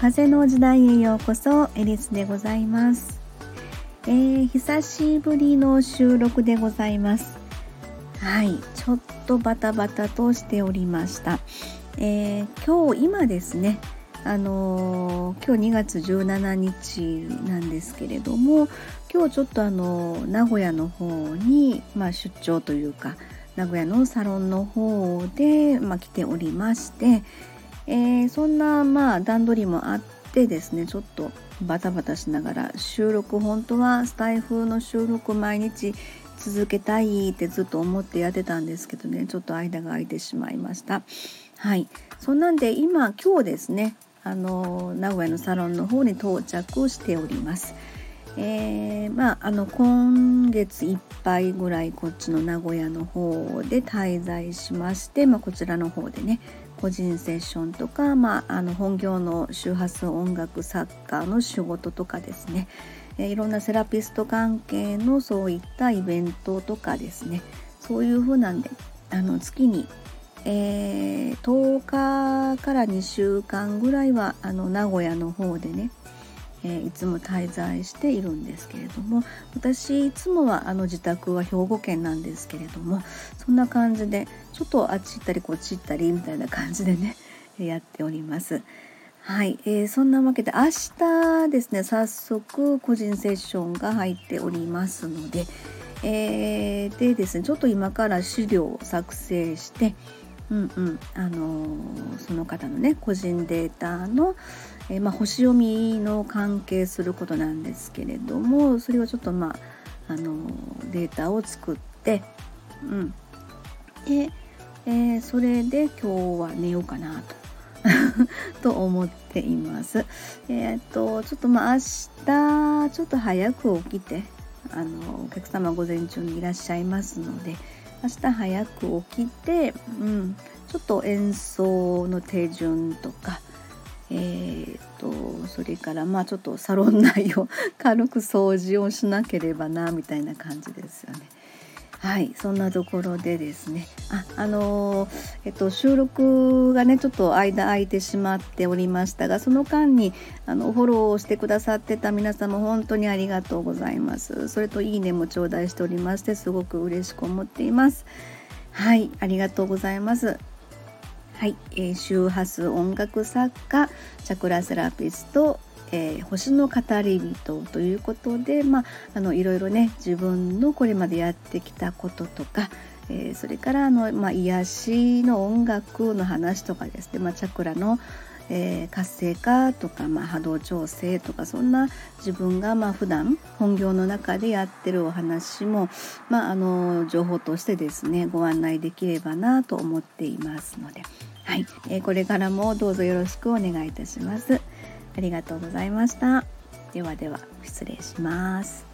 風の時代へようこそエリスでございます、えー、久しぶりの収録でございます。はいちょっとバタバタとしておりました、えー、今日今ですねあのー、今日2月17日なんですけれども今日ちょっとあの名古屋の方に、まあ、出張というか名古屋のサロンの方で、まあ、来ておりまして、えー、そんなまあ段取りもあってですねちょっとバタバタしながら収録本当はスタイフの収録毎日続けたいってずっと思ってやってたんですけどねちょっと間が空いてしまいました。はい。そんなんで今今日ですねあの名古屋のサロンの方に到着しております。えー、まああの今月いっぱいぐらいこっちの名古屋の方で滞在しまして、まあ、こちらの方でね個人セッションとか、まあ、あの本業の周波数音楽作家の仕事とかですね、えー、いろんなセラピスト関係のそういったイベントとかですね。そういう風なんであの月に、えー、10日から2週間ぐらいはあの名古屋の方でねえー、いつも滞在しているんですけれども私いつもはあの自宅は兵庫県なんですけれどもそんな感じでちょっとあっち行ったりこっち行ったりみたいな感じでね やっております。はい、えー、そんなわけで明日ですね早速個人セッションが入っておりますので、えー、でですねちょっと今から資料を作成してうんうんあのー、その方のね個人データの、えー、まあ、星読みの関係することなんですけれどもそれをちょっとまあ、あのデータを作って、うん、で、えー、それで今日は寝ようかなと。と思っています。え、っとちょっとまあ明日ちょっと早く起きてあのお客様午前中にいらっしゃいますので明日早く起きて、うん、ちょっと演奏の手順とかえーと、それからまあちょっとサロン内を 軽く掃除をしなければなみたいな感じですよね。はいそんなところでですね。ああのー、えっと収録がねちょっと間空いてしまっておりましたがその間にあのフォローをしてくださってた皆様本当にありがとうございます。それといいねも頂戴しておりましてすごく嬉しく思っています。はいありがとうございます。はい、えー、周波数音楽作家チャクラセラピスト、えー、星の語り人ということで、まあ、あのいろいろね自分のこれまでやってきたこととか、えー、それからあの、まあ、癒しの音楽の話とかですね、まあ、チャクラの、えー、活性化とか、まあ、波動調整とかそんな自分がまあ普段本業の中でやってるお話も、まあ、あの情報としてですねご案内できればなと思っていますので。はい、えー、これからもどうぞよろしくお願いいたします。ありがとうございました。ではでは失礼します。